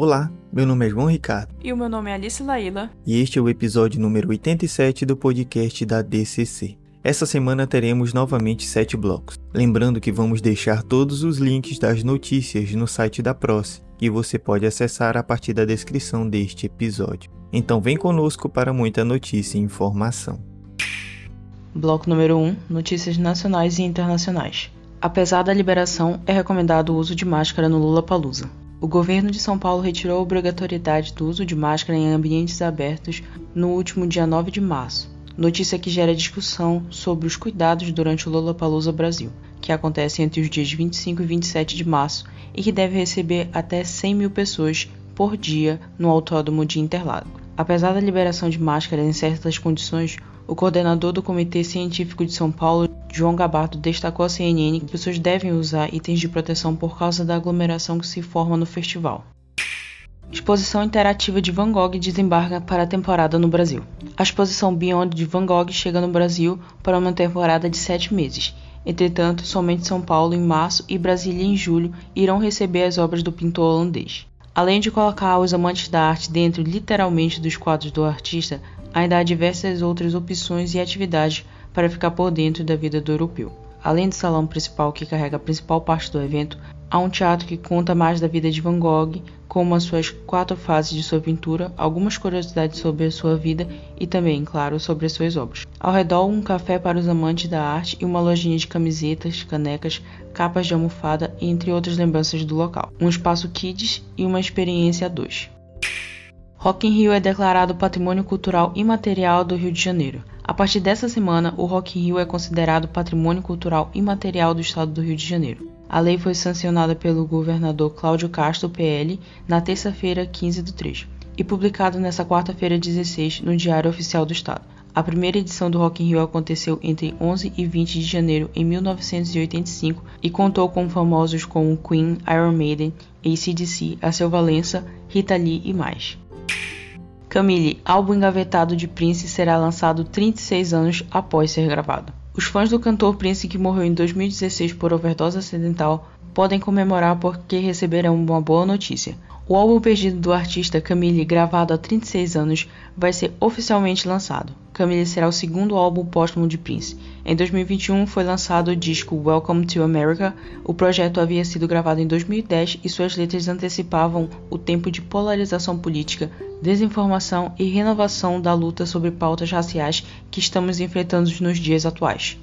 Olá, meu nome é João Ricardo. E o meu nome é Alice Laíla. E este é o episódio número 87 do podcast da DCC. Essa semana teremos novamente sete blocos. Lembrando que vamos deixar todos os links das notícias no site da Proce, que você pode acessar a partir da descrição deste episódio. Então vem conosco para muita notícia e informação. Bloco número 1: Notícias nacionais e internacionais. Apesar da liberação, é recomendado o uso de máscara no Lula Palusa. O governo de São Paulo retirou a obrigatoriedade do uso de máscara em ambientes abertos no último dia 9 de março. Notícia que gera discussão sobre os cuidados durante o Lollapalooza Brasil, que acontece entre os dias 25 e 27 de março e que deve receber até 100 mil pessoas por dia no Autódromo de Interlagos. Apesar da liberação de máscaras em certas condições, o coordenador do Comitê Científico de São Paulo, João Gabardo, destacou à CNN que pessoas devem usar itens de proteção por causa da aglomeração que se forma no festival. Exposição interativa de Van Gogh desembarca para a temporada no Brasil. A exposição Beyond de Van Gogh chega no Brasil para uma temporada de sete meses. Entretanto, somente São Paulo em março e Brasília em julho irão receber as obras do pintor holandês. Além de colocar os amantes da arte dentro literalmente dos quadros do artista, ainda há diversas outras opções e atividades para ficar por dentro da vida do europeu. Além do salão principal que carrega a principal parte do evento, há um teatro que conta mais da vida de Van Gogh, como as suas quatro fases de sua pintura, algumas curiosidades sobre a sua vida e também, claro, sobre as suas obras. Ao redor, um café para os amantes da arte e uma lojinha de camisetas, canecas, capas de almofada, entre outras lembranças do local. Um espaço kids e uma experiência a dois. Rock in Rio é declarado Patrimônio Cultural Imaterial do Rio de Janeiro. A partir dessa semana, o Rock in Rio é considerado Patrimônio Cultural Imaterial do Estado do Rio de Janeiro. A lei foi sancionada pelo governador Cláudio Castro, PL, na terça-feira 15 do 3 e publicado nesta quarta-feira 16 no Diário Oficial do Estado. A primeira edição do Rock in Rio aconteceu entre 11 e 20 de janeiro em 1985 e contou com famosos como Queen, Iron Maiden, ACDC, Aceu Valença, Rita Lee e mais. Camille, álbum engavetado de Prince será lançado 36 anos após ser gravado. Os fãs do cantor Prince, que morreu em 2016 por overdose acidental, podem comemorar porque receberão uma boa notícia. O álbum perdido do artista Camille, gravado há 36 anos, vai ser oficialmente lançado. Camille será o segundo álbum póstumo de Prince. Em 2021 foi lançado o disco Welcome to America. O projeto havia sido gravado em 2010 e suas letras antecipavam o tempo de polarização política, desinformação e renovação da luta sobre pautas raciais que estamos enfrentando nos dias atuais.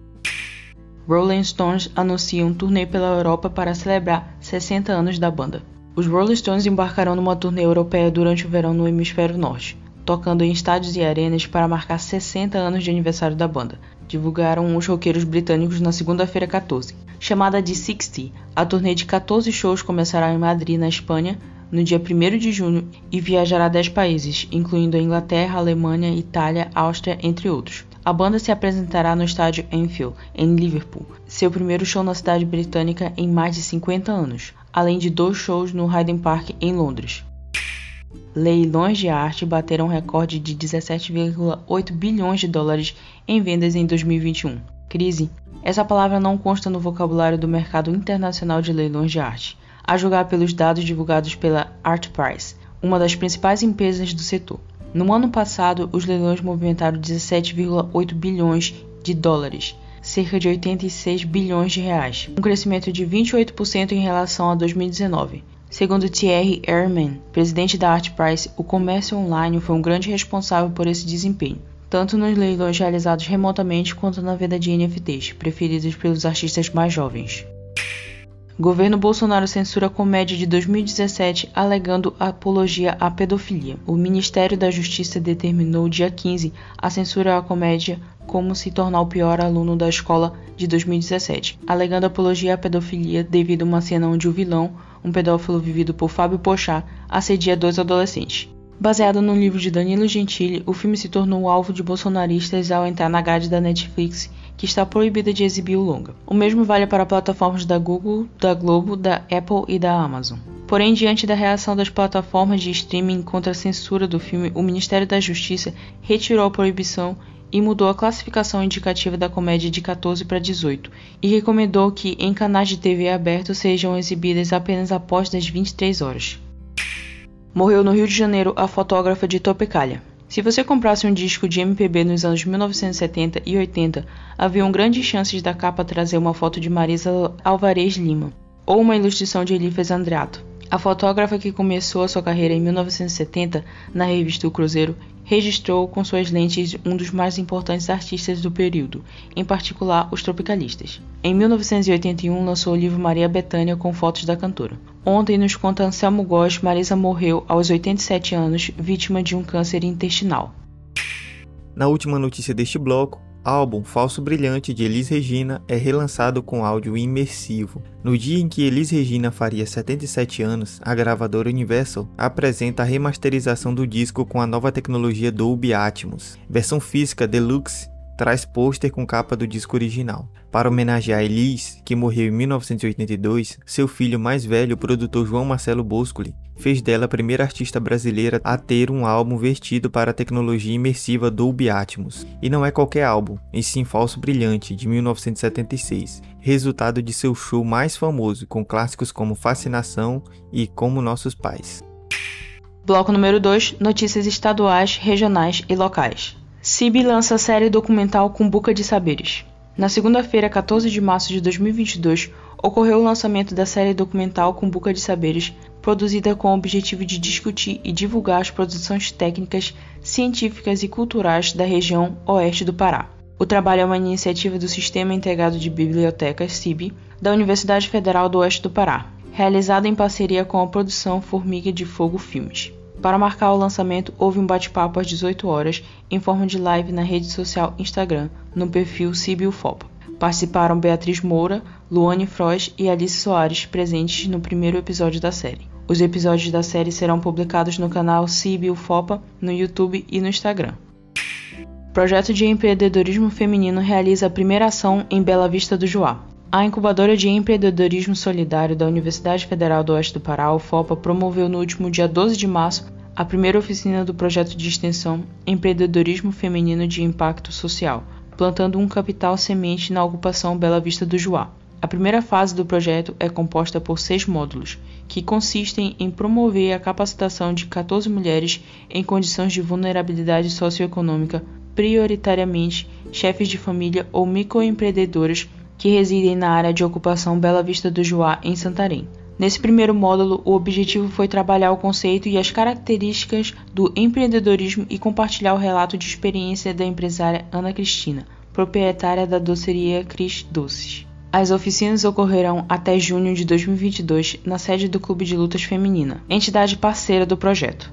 Rolling Stones anuncia um turnê pela Europa para celebrar 60 anos da banda. Os Rolling Stones embarcarão numa turnê europeia durante o verão no hemisfério norte, tocando em estádios e arenas para marcar 60 anos de aniversário da banda, divulgaram os roqueiros britânicos na segunda-feira 14. Chamada de 60, a turnê de 14 shows começará em Madrid, na Espanha, no dia 1 de junho e viajará a 10 países, incluindo a Inglaterra, Alemanha, Itália, Áustria, entre outros. A banda se apresentará no estádio Anfield, em Liverpool, seu primeiro show na cidade britânica em mais de 50 anos além de dois shows no Hyde Park em Londres. Leilões de arte bateram recorde de 17,8 bilhões de dólares em vendas em 2021. Crise. Essa palavra não consta no vocabulário do mercado internacional de leilões de arte, a julgar pelos dados divulgados pela Artprice, uma das principais empresas do setor. No ano passado, os leilões movimentaram 17,8 bilhões de dólares, cerca de 86 bilhões de reais, um crescimento de 28% em relação a 2019. Segundo Thierry Ehrman, presidente da Artprice, o comércio online foi um grande responsável por esse desempenho, tanto nos leilões realizados remotamente quanto na venda de NFTs, preferidos pelos artistas mais jovens. Governo Bolsonaro censura comédia de 2017 alegando apologia à pedofilia. O Ministério da Justiça determinou dia 15 a censura à comédia Como se tornar o pior aluno da escola de 2017, alegando apologia à pedofilia devido a uma cena onde o vilão, um pedófilo vivido por Fábio Pochá, assedia dois adolescentes. Baseado no livro de Danilo Gentili, o filme se tornou alvo de bolsonaristas ao entrar na grade da Netflix que está proibida de exibir o longa. O mesmo vale para plataformas da Google, da Globo, da Apple e da Amazon. Porém, diante da reação das plataformas de streaming contra a censura do filme, o Ministério da Justiça retirou a proibição e mudou a classificação indicativa da comédia de 14 para 18 e recomendou que em canais de TV abertos sejam exibidas apenas após das 23 horas. Morreu no Rio de Janeiro a fotógrafa de Topecalha. Se você comprasse um disco de MPB nos anos 1970 e 80, haviam grandes chances da capa trazer uma foto de Marisa Alvarez Lima ou uma ilustração de Elifas Andreato. A fotógrafa que começou a sua carreira em 1970 na revista O Cruzeiro registrou com suas lentes um dos mais importantes artistas do período, em particular os tropicalistas. Em 1981 lançou o livro Maria Bethânia com fotos da cantora. Ontem nos conta Anselmo Góes, Marisa morreu aos 87 anos, vítima de um câncer intestinal. Na última notícia deste bloco, álbum Falso Brilhante de Elis Regina é relançado com áudio imersivo. No dia em que Elis Regina faria 77 anos, a gravadora Universal apresenta a remasterização do disco com a nova tecnologia Dolby Atmos, versão física deluxe traz pôster com capa do disco original. Para homenagear Elis, que morreu em 1982, seu filho mais velho, o produtor João Marcelo Boscoli, fez dela a primeira artista brasileira a ter um álbum vertido para a tecnologia imersiva Dolby Atmos. E não é qualquer álbum, em sim Falso Brilhante, de 1976, resultado de seu show mais famoso, com clássicos como Fascinação e Como Nossos Pais. Bloco número 2 Notícias estaduais, regionais e locais. CIB lança série documental Cumbuca de Saberes. Na segunda-feira, 14 de março de 2022, ocorreu o lançamento da série documental Cumbuca de Saberes, produzida com o objetivo de discutir e divulgar as produções técnicas, científicas e culturais da região oeste do Pará. O trabalho é uma iniciativa do Sistema Integrado de Bibliotecas, CIB, da Universidade Federal do Oeste do Pará, realizada em parceria com a produção Formiga de Fogo Filmes. Para marcar o lançamento, houve um bate-papo às 18 horas em forma de live na rede social Instagram, no perfil Cibilfopa. Participaram Beatriz Moura, Luane Frois e Alice Soares, presentes no primeiro episódio da série. Os episódios da série serão publicados no canal Cibilfopa, no YouTube e no Instagram. Projeto de empreendedorismo feminino realiza a primeira ação em Bela Vista do Juá. A incubadora de empreendedorismo solidário da Universidade Federal do Oeste do Pará, UFOPA, promoveu no último dia 12 de março a primeira oficina do projeto de extensão Empreendedorismo Feminino de Impacto Social, plantando um capital semente na ocupação Bela Vista do Juá. A primeira fase do projeto é composta por seis módulos, que consistem em promover a capacitação de 14 mulheres em condições de vulnerabilidade socioeconômica, prioritariamente chefes de família ou microempreendedoras que residem na área de ocupação Bela Vista do Juá, em Santarém. Nesse primeiro módulo, o objetivo foi trabalhar o conceito e as características do empreendedorismo e compartilhar o relato de experiência da empresária Ana Cristina, proprietária da doceria Cris Doces. As oficinas ocorrerão até junho de 2022 na sede do Clube de Lutas Feminina, entidade parceira do projeto.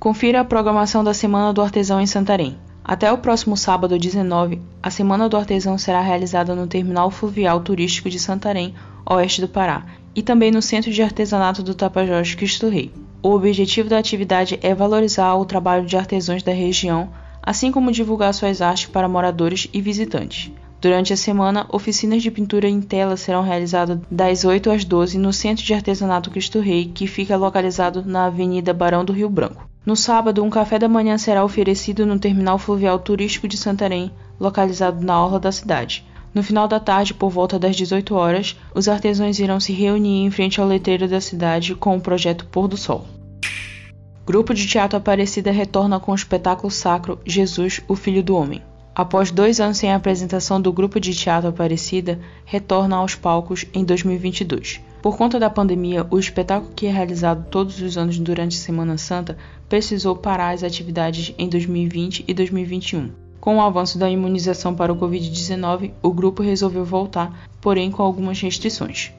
Confira a programação da Semana do Artesão em Santarém. Até o próximo sábado 19, a Semana do Artesão será realizada no Terminal Fluvial Turístico de Santarém, oeste do Pará, e também no Centro de Artesanato do Tapajós Cristo Rei. O objetivo da atividade é valorizar o trabalho de artesãos da região, assim como divulgar suas artes para moradores e visitantes. Durante a semana, oficinas de pintura em tela serão realizadas das 8 às 12 no Centro de Artesanato Cristo Rei, que fica localizado na Avenida Barão do Rio Branco. No sábado, um café da manhã será oferecido no Terminal Fluvial Turístico de Santarém, localizado na orla da cidade. No final da tarde, por volta das 18 horas, os artesãos irão se reunir em frente ao letreiro da cidade com o projeto Pôr do Sol. Grupo de Teatro Aparecida retorna com o espetáculo sacro Jesus, o Filho do Homem. Após dois anos sem a apresentação do grupo de teatro Aparecida, retorna aos palcos em 2022. Por conta da pandemia, o espetáculo que é realizado todos os anos durante a Semana Santa precisou parar as atividades em 2020 e 2021. Com o avanço da imunização para o Covid-19, o grupo resolveu voltar, porém com algumas restrições.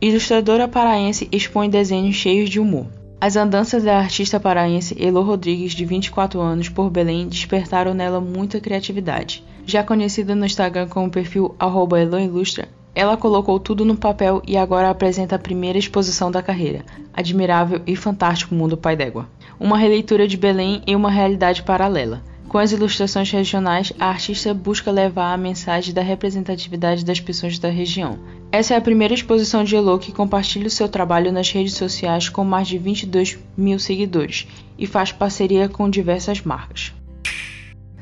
Ilustradora paraense expõe desenhos cheios de humor. As andanças da artista paraense Elo Rodrigues, de 24 anos, por Belém, despertaram nela muita criatividade. Já conhecida no Instagram com o perfil @eloilustra, ela colocou tudo no papel e agora apresenta a primeira exposição da carreira, Admirável e Fantástico Mundo Pai d'Égua. Uma releitura de Belém em uma realidade paralela. Com as ilustrações regionais, a artista busca levar a mensagem da representatividade das pessoas da região. Essa é a primeira exposição de Elo que compartilha o seu trabalho nas redes sociais com mais de 22 mil seguidores e faz parceria com diversas marcas.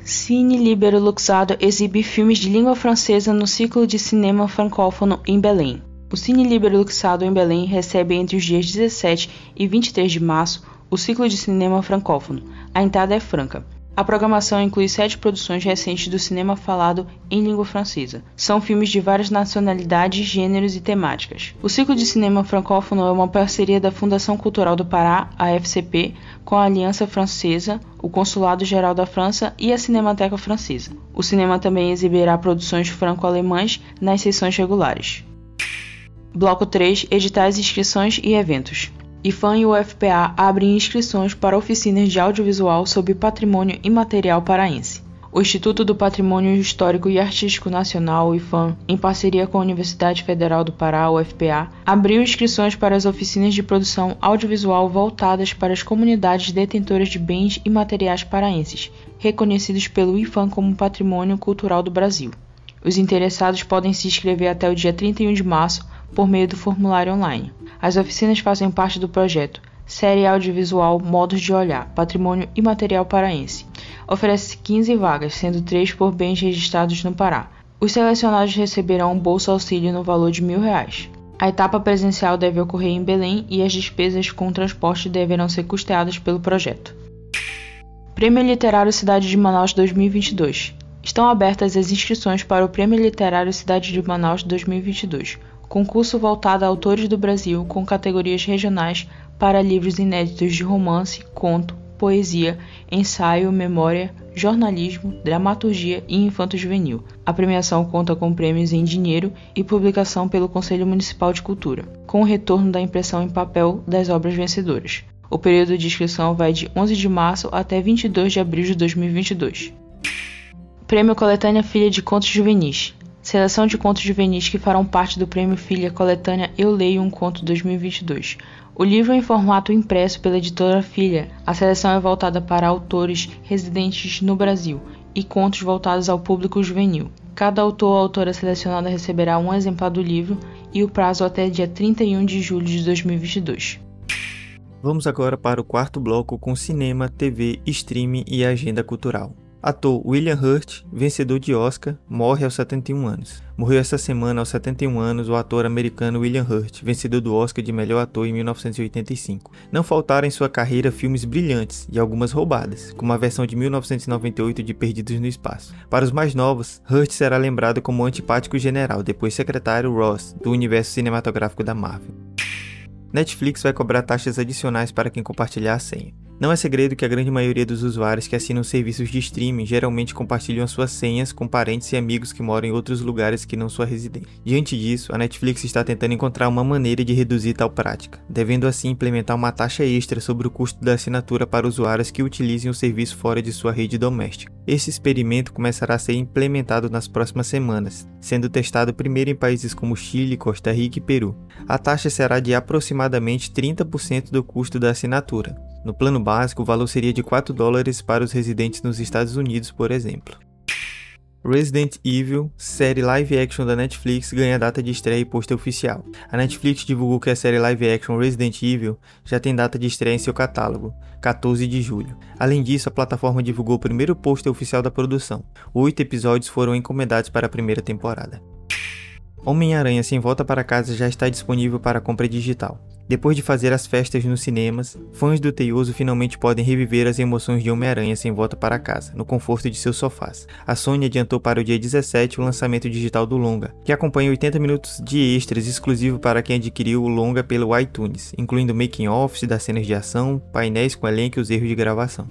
Cine Libero Luxado exibe filmes de língua francesa no ciclo de cinema francófono em Belém. O Cine Libero Luxado em Belém recebe entre os dias 17 e 23 de março o ciclo de cinema francófono. A entrada é franca. A programação inclui sete produções recentes do cinema falado em língua francesa. São filmes de várias nacionalidades, gêneros e temáticas. O ciclo de cinema francófono é uma parceria da Fundação Cultural do Pará, a FCP, com a Aliança Francesa, o Consulado Geral da França e a Cinemateca Francesa. O cinema também exibirá produções franco-alemãs nas sessões regulares. Bloco 3 Editais, inscrições e eventos. IFAM e UFPA abrem inscrições para oficinas de audiovisual sobre patrimônio imaterial paraense. O Instituto do Patrimônio Histórico e Artístico Nacional, IFAM, em parceria com a Universidade Federal do Pará, UFPA, abriu inscrições para as oficinas de produção audiovisual voltadas para as comunidades detentoras de bens imateriais paraenses, reconhecidos pelo IFAM como Patrimônio Cultural do Brasil. Os interessados podem se inscrever até o dia 31 de março por meio do formulário online. As oficinas fazem parte do projeto Série Audiovisual Modos de Olhar Patrimônio Imaterial Paraense. Oferece 15 vagas, sendo 3 por bens registrados no Pará. Os selecionados receberão um bolso auxílio no valor de mil reais. A etapa presencial deve ocorrer em Belém e as despesas com transporte deverão ser custeadas pelo projeto. Prêmio Literário Cidade de Manaus 2022. Estão abertas as inscrições para o Prêmio Literário Cidade de Manaus 2022 concurso voltado a autores do Brasil com categorias regionais para livros inéditos de romance, conto, poesia, ensaio, memória, jornalismo, dramaturgia e infanto-juvenil. A premiação conta com prêmios em dinheiro e publicação pelo Conselho Municipal de Cultura, com o retorno da impressão em papel das obras vencedoras. O período de inscrição vai de 11 de março até 22 de abril de 2022. Prêmio Coletânea Filha de Contos Juvenis Seleção de contos juvenis que farão parte do Prêmio Filha Coletânea Eu Leio um Conto 2022. O livro é em formato impresso pela editora Filha. A seleção é voltada para autores residentes no Brasil e contos voltados ao público juvenil. Cada autor ou autora selecionada receberá um exemplar do livro e o prazo até dia 31 de julho de 2022. Vamos agora para o quarto bloco com cinema, TV, streaming e agenda cultural. Ator William Hurt, vencedor de Oscar, morre aos 71 anos. Morreu essa semana aos 71 anos o ator americano William Hurt, vencedor do Oscar de melhor ator em 1985. Não faltaram em sua carreira filmes brilhantes e algumas roubadas, como a versão de 1998 de Perdidos no Espaço. Para os mais novos, Hurt será lembrado como antipático general, depois secretário Ross, do universo cinematográfico da Marvel. Netflix vai cobrar taxas adicionais para quem compartilhar a senha. Não é segredo que a grande maioria dos usuários que assinam serviços de streaming geralmente compartilham suas senhas com parentes e amigos que moram em outros lugares que não sua residência. Diante disso, a Netflix está tentando encontrar uma maneira de reduzir tal prática, devendo assim implementar uma taxa extra sobre o custo da assinatura para usuários que utilizem o serviço fora de sua rede doméstica. Esse experimento começará a ser implementado nas próximas semanas, sendo testado primeiro em países como Chile, Costa Rica e Peru. A taxa será de aproximadamente 30% do custo da assinatura. No plano básico, o valor seria de 4 dólares para os residentes nos Estados Unidos, por exemplo. Resident Evil, série live action da Netflix, ganha data de estreia e pôster oficial. A Netflix divulgou que a série live action Resident Evil já tem data de estreia em seu catálogo, 14 de julho. Além disso, a plataforma divulgou o primeiro pôster oficial da produção. Oito episódios foram encomendados para a primeira temporada. Homem-Aranha Sem Volta para Casa já está disponível para compra digital. Depois de fazer as festas nos cinemas, fãs do Teioso finalmente podem reviver as emoções de Homem-Aranha sem volta para casa, no conforto de seus sofás. A Sony adiantou para o dia 17 o lançamento digital do longa, que acompanha 80 minutos de extras exclusivo para quem adquiriu o longa pelo iTunes, incluindo making-offs das cenas de ação, painéis com elenco e os erros de gravação.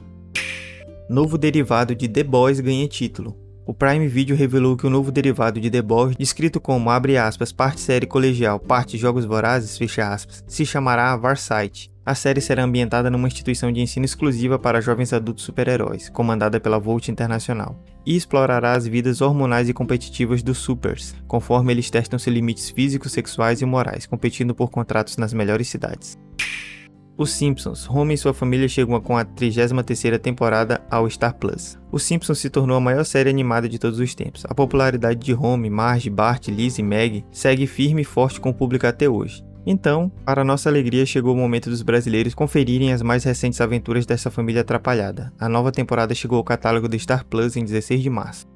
Novo derivado de The Boys ganha título o Prime Video revelou que o novo derivado de The Boys, descrito como abre aspas, parte série colegial, parte jogos vorazes, fecha aspas, se chamará Varsight. A série será ambientada numa instituição de ensino exclusiva para jovens adultos super-heróis, comandada pela Volt Internacional, e explorará as vidas hormonais e competitivas dos supers, conforme eles testam seus limites físicos, sexuais e morais, competindo por contratos nas melhores cidades. Os Simpsons. Homer e sua família chegam com a 33ª temporada ao Star Plus. Os Simpsons se tornou a maior série animada de todos os tempos. A popularidade de Homer, Marge, Bart, Liz e Meg segue firme e forte com o público até hoje. Então, para nossa alegria, chegou o momento dos brasileiros conferirem as mais recentes aventuras dessa família atrapalhada. A nova temporada chegou ao catálogo do Star Plus em 16 de março.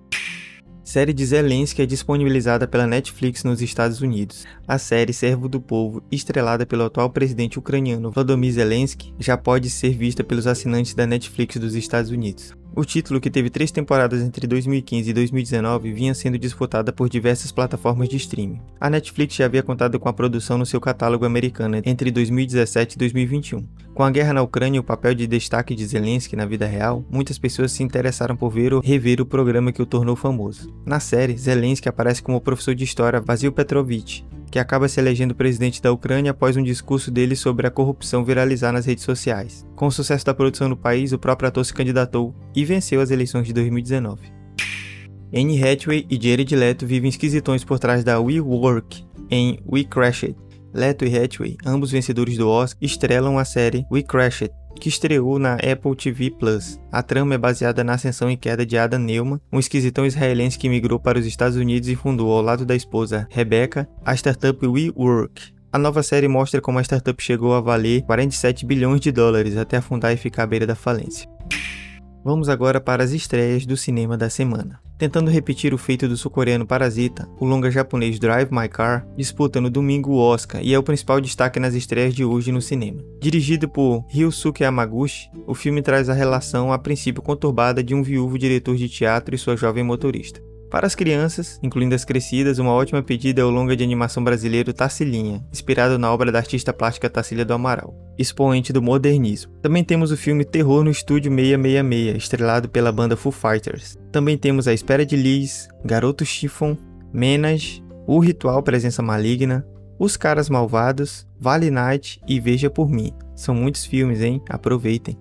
Série de Zelensky é disponibilizada pela Netflix nos Estados Unidos. A série Servo do Povo, estrelada pelo atual presidente ucraniano Volodymyr Zelensky, já pode ser vista pelos assinantes da Netflix dos Estados Unidos. O título, que teve três temporadas entre 2015 e 2019, vinha sendo disputada por diversas plataformas de streaming. A Netflix já havia contado com a produção no seu catálogo americano entre 2017 e 2021. Com a guerra na Ucrânia e o papel de destaque de Zelensky na vida real, muitas pessoas se interessaram por ver ou rever o programa que o tornou famoso. Na série, Zelensky aparece como professor de história Vasil Petrovich, que acaba se elegendo presidente da Ucrânia após um discurso dele sobre a corrupção viralizar nas redes sociais. Com o sucesso da produção no país, o próprio ator se candidatou e venceu as eleições de 2019. Anne Hathaway e Jared Leto vivem esquisitões por trás da WeWork em We Crashed. Leto e Hathaway, ambos vencedores do Oscar, estrelam a série We Crashed, que estreou na Apple TV Plus. A trama é baseada na ascensão e queda de Adam Neumann, um esquisitão israelense que migrou para os Estados Unidos e fundou, ao lado da esposa Rebecca, a startup WeWork. A nova série mostra como a startup chegou a valer 47 bilhões de dólares até afundar e ficar à beira da falência. Vamos agora para as estreias do cinema da semana. Tentando repetir o feito do sul-coreano Parasita, o longa japonês Drive My Car disputa no domingo o Oscar e é o principal destaque nas estreias de hoje no cinema. Dirigido por Ryosuke Yamaguchi, o filme traz a relação a princípio conturbada de um viúvo diretor de teatro e sua jovem motorista. Para as crianças, incluindo as crescidas, uma ótima pedida é o longa de animação brasileiro Tassilinha, inspirado na obra da artista plástica Tassília do Amaral, expoente do modernismo. Também temos o filme Terror no Estúdio 666, estrelado pela banda Foo Fighters. Também temos A Espera de Liz, Garoto Chiffon, Menas, O Ritual Presença Maligna, Os Caras Malvados, Vale Night e Veja por Mim. São muitos filmes, hein? Aproveitem!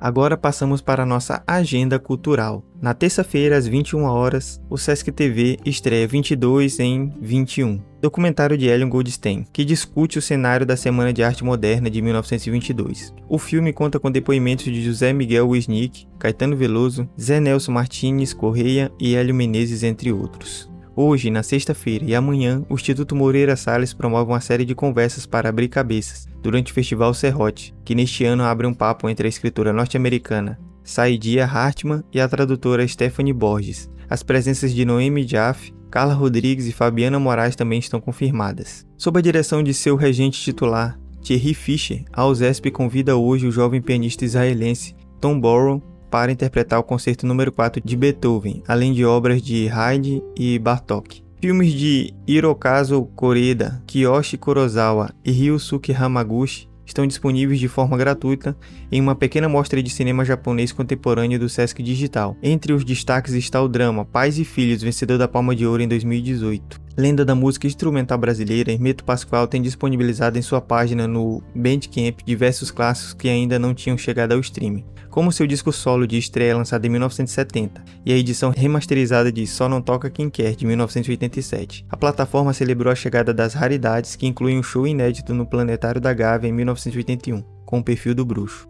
Agora passamos para nossa agenda cultural. Na terça-feira, às 21 horas, o Sesc TV estreia 22 em 21, documentário de Ellen Goldstein, que discute o cenário da Semana de Arte Moderna de 1922. O filme conta com depoimentos de José Miguel Wisnik, Caetano Veloso, Zé Nelson Martins Correia e Hélio Menezes, entre outros. Hoje, na sexta-feira e amanhã, o Instituto Moreira Salles promove uma série de conversas para abrir cabeças durante o Festival Serrote, que neste ano abre um papo entre a escritora norte-americana Saidia Hartman e a tradutora Stephanie Borges. As presenças de Noemi Jaffe, Carla Rodrigues e Fabiana Moraes também estão confirmadas. Sob a direção de seu regente titular, Thierry Fischer, a USESP convida hoje o jovem pianista israelense Tom Borrow para interpretar o concerto número 4 de Beethoven, além de obras de Haydn e Bartók. Filmes de Hirokazu Koreda, Kiyoshi Kurosawa e Ryosuke Hamaguchi estão disponíveis de forma gratuita em uma pequena mostra de cinema japonês contemporâneo do Sesc Digital. Entre os destaques está o drama Pais e Filhos, vencedor da Palma de Ouro em 2018. Lenda da música instrumental brasileira, Hermeto Pascoal tem disponibilizado em sua página no Bandcamp diversos clássicos que ainda não tinham chegado ao streaming como seu disco solo de estreia lançado em 1970 e a edição remasterizada de Só Não Toca Quem Quer de 1987. A plataforma celebrou a chegada das raridades que incluem um show inédito no Planetário da Gávea em 1981, com o perfil do bruxo.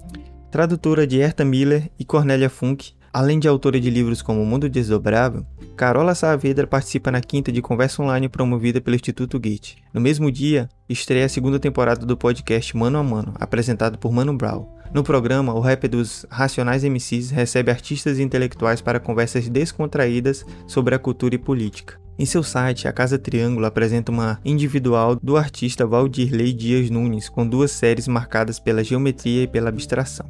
Tradutora de Herta Miller e Cornélia Funk, além de autora de livros como O Mundo Desdobrável, Carola Saavedra participa na quinta de conversa online promovida pelo Instituto Goethe. No mesmo dia, estreia a segunda temporada do podcast Mano a Mano, apresentado por Mano Brown. No programa, o rap dos Racionais MCs recebe artistas e intelectuais para conversas descontraídas sobre a cultura e política. Em seu site, a Casa Triângulo apresenta uma individual do artista Valdirley Dias Nunes, com duas séries marcadas pela geometria e pela abstração.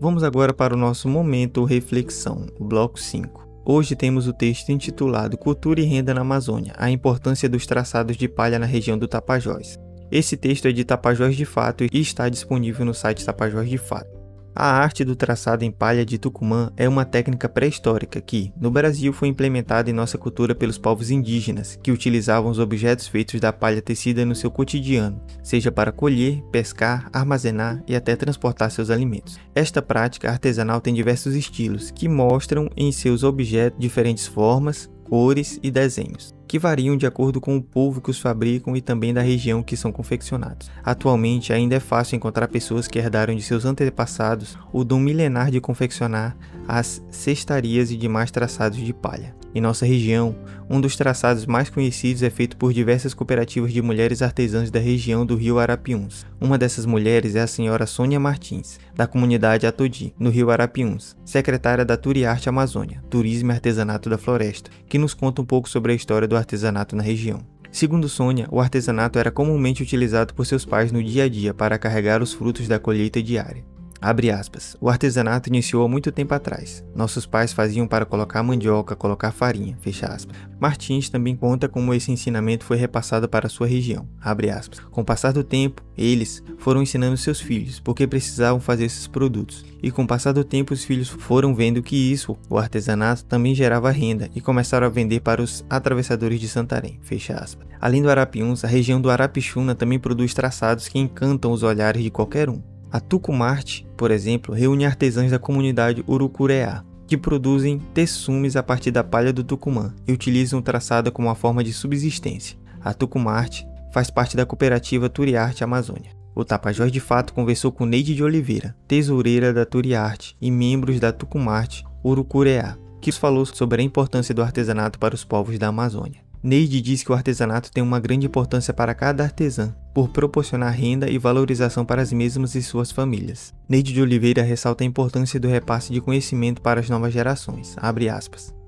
Vamos agora para o nosso momento reflexão, o bloco 5. Hoje temos o texto intitulado Cultura e Renda na Amazônia: A importância dos traçados de palha na região do Tapajós. Esse texto é de Tapajós de Fato e está disponível no site Tapajós de Fato. A arte do traçado em palha de Tucumã é uma técnica pré-histórica que, no Brasil, foi implementada em nossa cultura pelos povos indígenas, que utilizavam os objetos feitos da palha tecida no seu cotidiano, seja para colher, pescar, armazenar e até transportar seus alimentos. Esta prática artesanal tem diversos estilos, que mostram em seus objetos diferentes formas, cores e desenhos, que variam de acordo com o povo que os fabricam e também da região que são confeccionados. Atualmente ainda é fácil encontrar pessoas que herdaram de seus antepassados o dom milenar de confeccionar as cestarias e demais traçados de palha. Em nossa região, um dos traçados mais conhecidos é feito por diversas cooperativas de mulheres artesãs da região do Rio Arapiuns. Uma dessas mulheres é a senhora Sônia Martins, da comunidade Atodi, no Rio Arapiuns, secretária da Turiarte Amazônia, Turismo e Artesanato da Floresta, que nos conta um pouco sobre a história do artesanato na região. Segundo Sônia, o artesanato era comumente utilizado por seus pais no dia a dia para carregar os frutos da colheita diária. Abre aspas. O artesanato iniciou há muito tempo atrás. Nossos pais faziam para colocar mandioca, colocar farinha. Fecha aspas. Martins também conta como esse ensinamento foi repassado para sua região. Abre aspas. Com o passar do tempo, eles foram ensinando seus filhos porque precisavam fazer esses produtos. E com o passar do tempo, os filhos foram vendo que isso, o artesanato, também gerava renda e começaram a vender para os atravessadores de Santarém. Fecha aspas. Além do Arapiuns, a região do Arapixuna também produz traçados que encantam os olhares de qualquer um. A Tucumarte, por exemplo, reúne artesãos da comunidade Urucureá, que produzem texumes a partir da palha do Tucumã e utilizam o traçado como uma forma de subsistência. A Tucumarte faz parte da cooperativa Turiarte Amazônia. O Tapajós de Fato conversou com Neide de Oliveira, tesoureira da Turiarte e membros da Tucumarte Urucureá, que falou sobre a importância do artesanato para os povos da Amazônia. Neide diz que o artesanato tem uma grande importância para cada artesã, por proporcionar renda e valorização para as mesmas e suas famílias. Neide de Oliveira ressalta a importância do repasse de conhecimento para as novas gerações.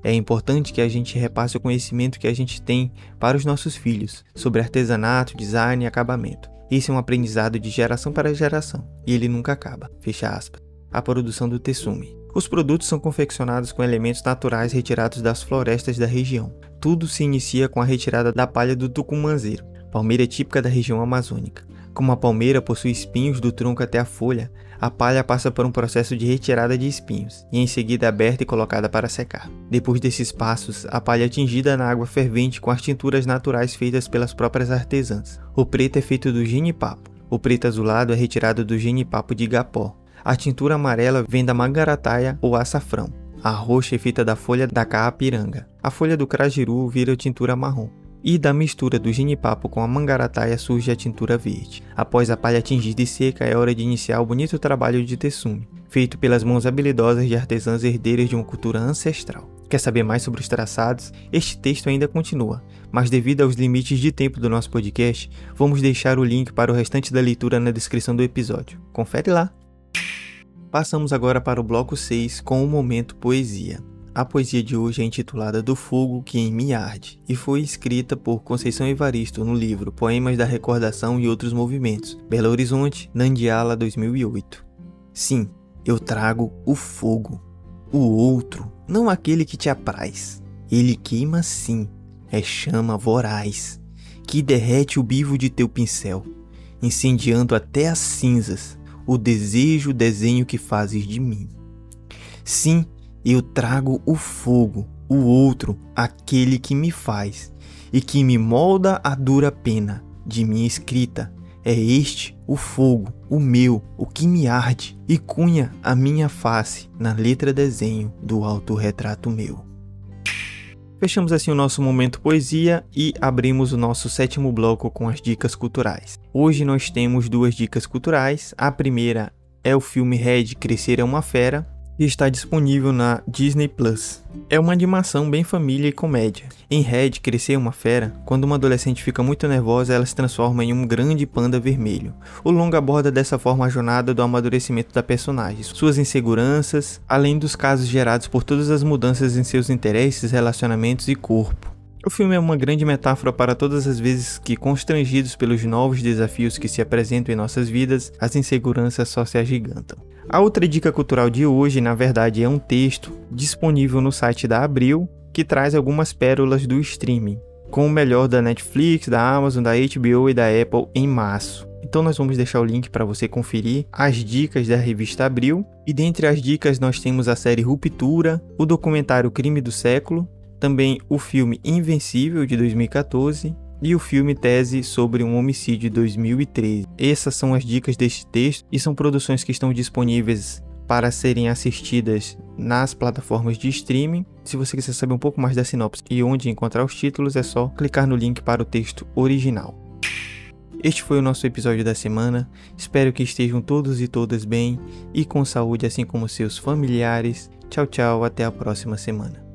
É importante que a gente repasse o conhecimento que a gente tem para os nossos filhos sobre artesanato, design e acabamento. Esse é um aprendizado de geração para geração e ele nunca acaba. Fecha aspas. A produção do Tessume. Os produtos são confeccionados com elementos naturais retirados das florestas da região. Tudo se inicia com a retirada da palha do tucumanzeiro, palmeira típica da região amazônica. Como a palmeira possui espinhos do tronco até a folha, a palha passa por um processo de retirada de espinhos e em seguida aberta e colocada para secar. Depois desses passos, a palha é tingida na água fervente com as tinturas naturais feitas pelas próprias artesãs. O preto é feito do genipapo. O preto azulado é retirado do genipapo de igapó, a tintura amarela vem da mangarataia ou açafrão. A roxa é feita da folha da caapiranga. A folha do crajiru vira tintura marrom. E da mistura do ginipapo com a mangarataia surge a tintura verde. Após a palha tingida e seca, é hora de iniciar o bonito trabalho de tessume, feito pelas mãos habilidosas de artesãs herdeiras de uma cultura ancestral. Quer saber mais sobre os traçados? Este texto ainda continua, mas devido aos limites de tempo do nosso podcast, vamos deixar o link para o restante da leitura na descrição do episódio. Confere lá! Passamos agora para o bloco 6 com o momento poesia. A poesia de hoje é intitulada Do Fogo que em mim arde e foi escrita por Conceição Evaristo no livro Poemas da Recordação e Outros Movimentos, Belo Horizonte, Nandiala 2008. Sim, eu trago o fogo, o outro, não aquele que te apraz. Ele queima sim, é chama voraz, que derrete o bivo de teu pincel, incendiando até as cinzas o desejo, o desenho que fazes de mim. Sim, eu trago o fogo, o outro, aquele que me faz e que me molda a dura pena de minha escrita. É este o fogo, o meu, o que me arde e cunha a minha face na letra desenho do autorretrato meu. Fechamos assim o nosso momento poesia e abrimos o nosso sétimo bloco com as dicas culturais. Hoje nós temos duas dicas culturais. A primeira é o filme Red Crescer é uma Fera, e está disponível na Disney Plus. É uma animação bem família e comédia. Em Red, Crescer uma Fera, quando uma adolescente fica muito nervosa, ela se transforma em um grande panda vermelho. O longa aborda dessa forma a jornada do amadurecimento da personagem, suas inseguranças, além dos casos gerados por todas as mudanças em seus interesses, relacionamentos e corpo. O filme é uma grande metáfora para todas as vezes que, constrangidos pelos novos desafios que se apresentam em nossas vidas, as inseguranças só se agigantam. A outra dica cultural de hoje, na verdade, é um texto disponível no site da Abril que traz algumas pérolas do streaming, com o melhor da Netflix, da Amazon, da HBO e da Apple em março. Então nós vamos deixar o link para você conferir as dicas da revista Abril. E dentre as dicas nós temos a série Ruptura, o documentário Crime do Século, também o filme Invencível de 2014 e o filme Tese sobre um Homicídio de 2013. Essas são as dicas deste texto e são produções que estão disponíveis para serem assistidas nas plataformas de streaming. Se você quiser saber um pouco mais da sinopse e onde encontrar os títulos, é só clicar no link para o texto original. Este foi o nosso episódio da semana. Espero que estejam todos e todas bem e com saúde, assim como seus familiares. Tchau, tchau, até a próxima semana.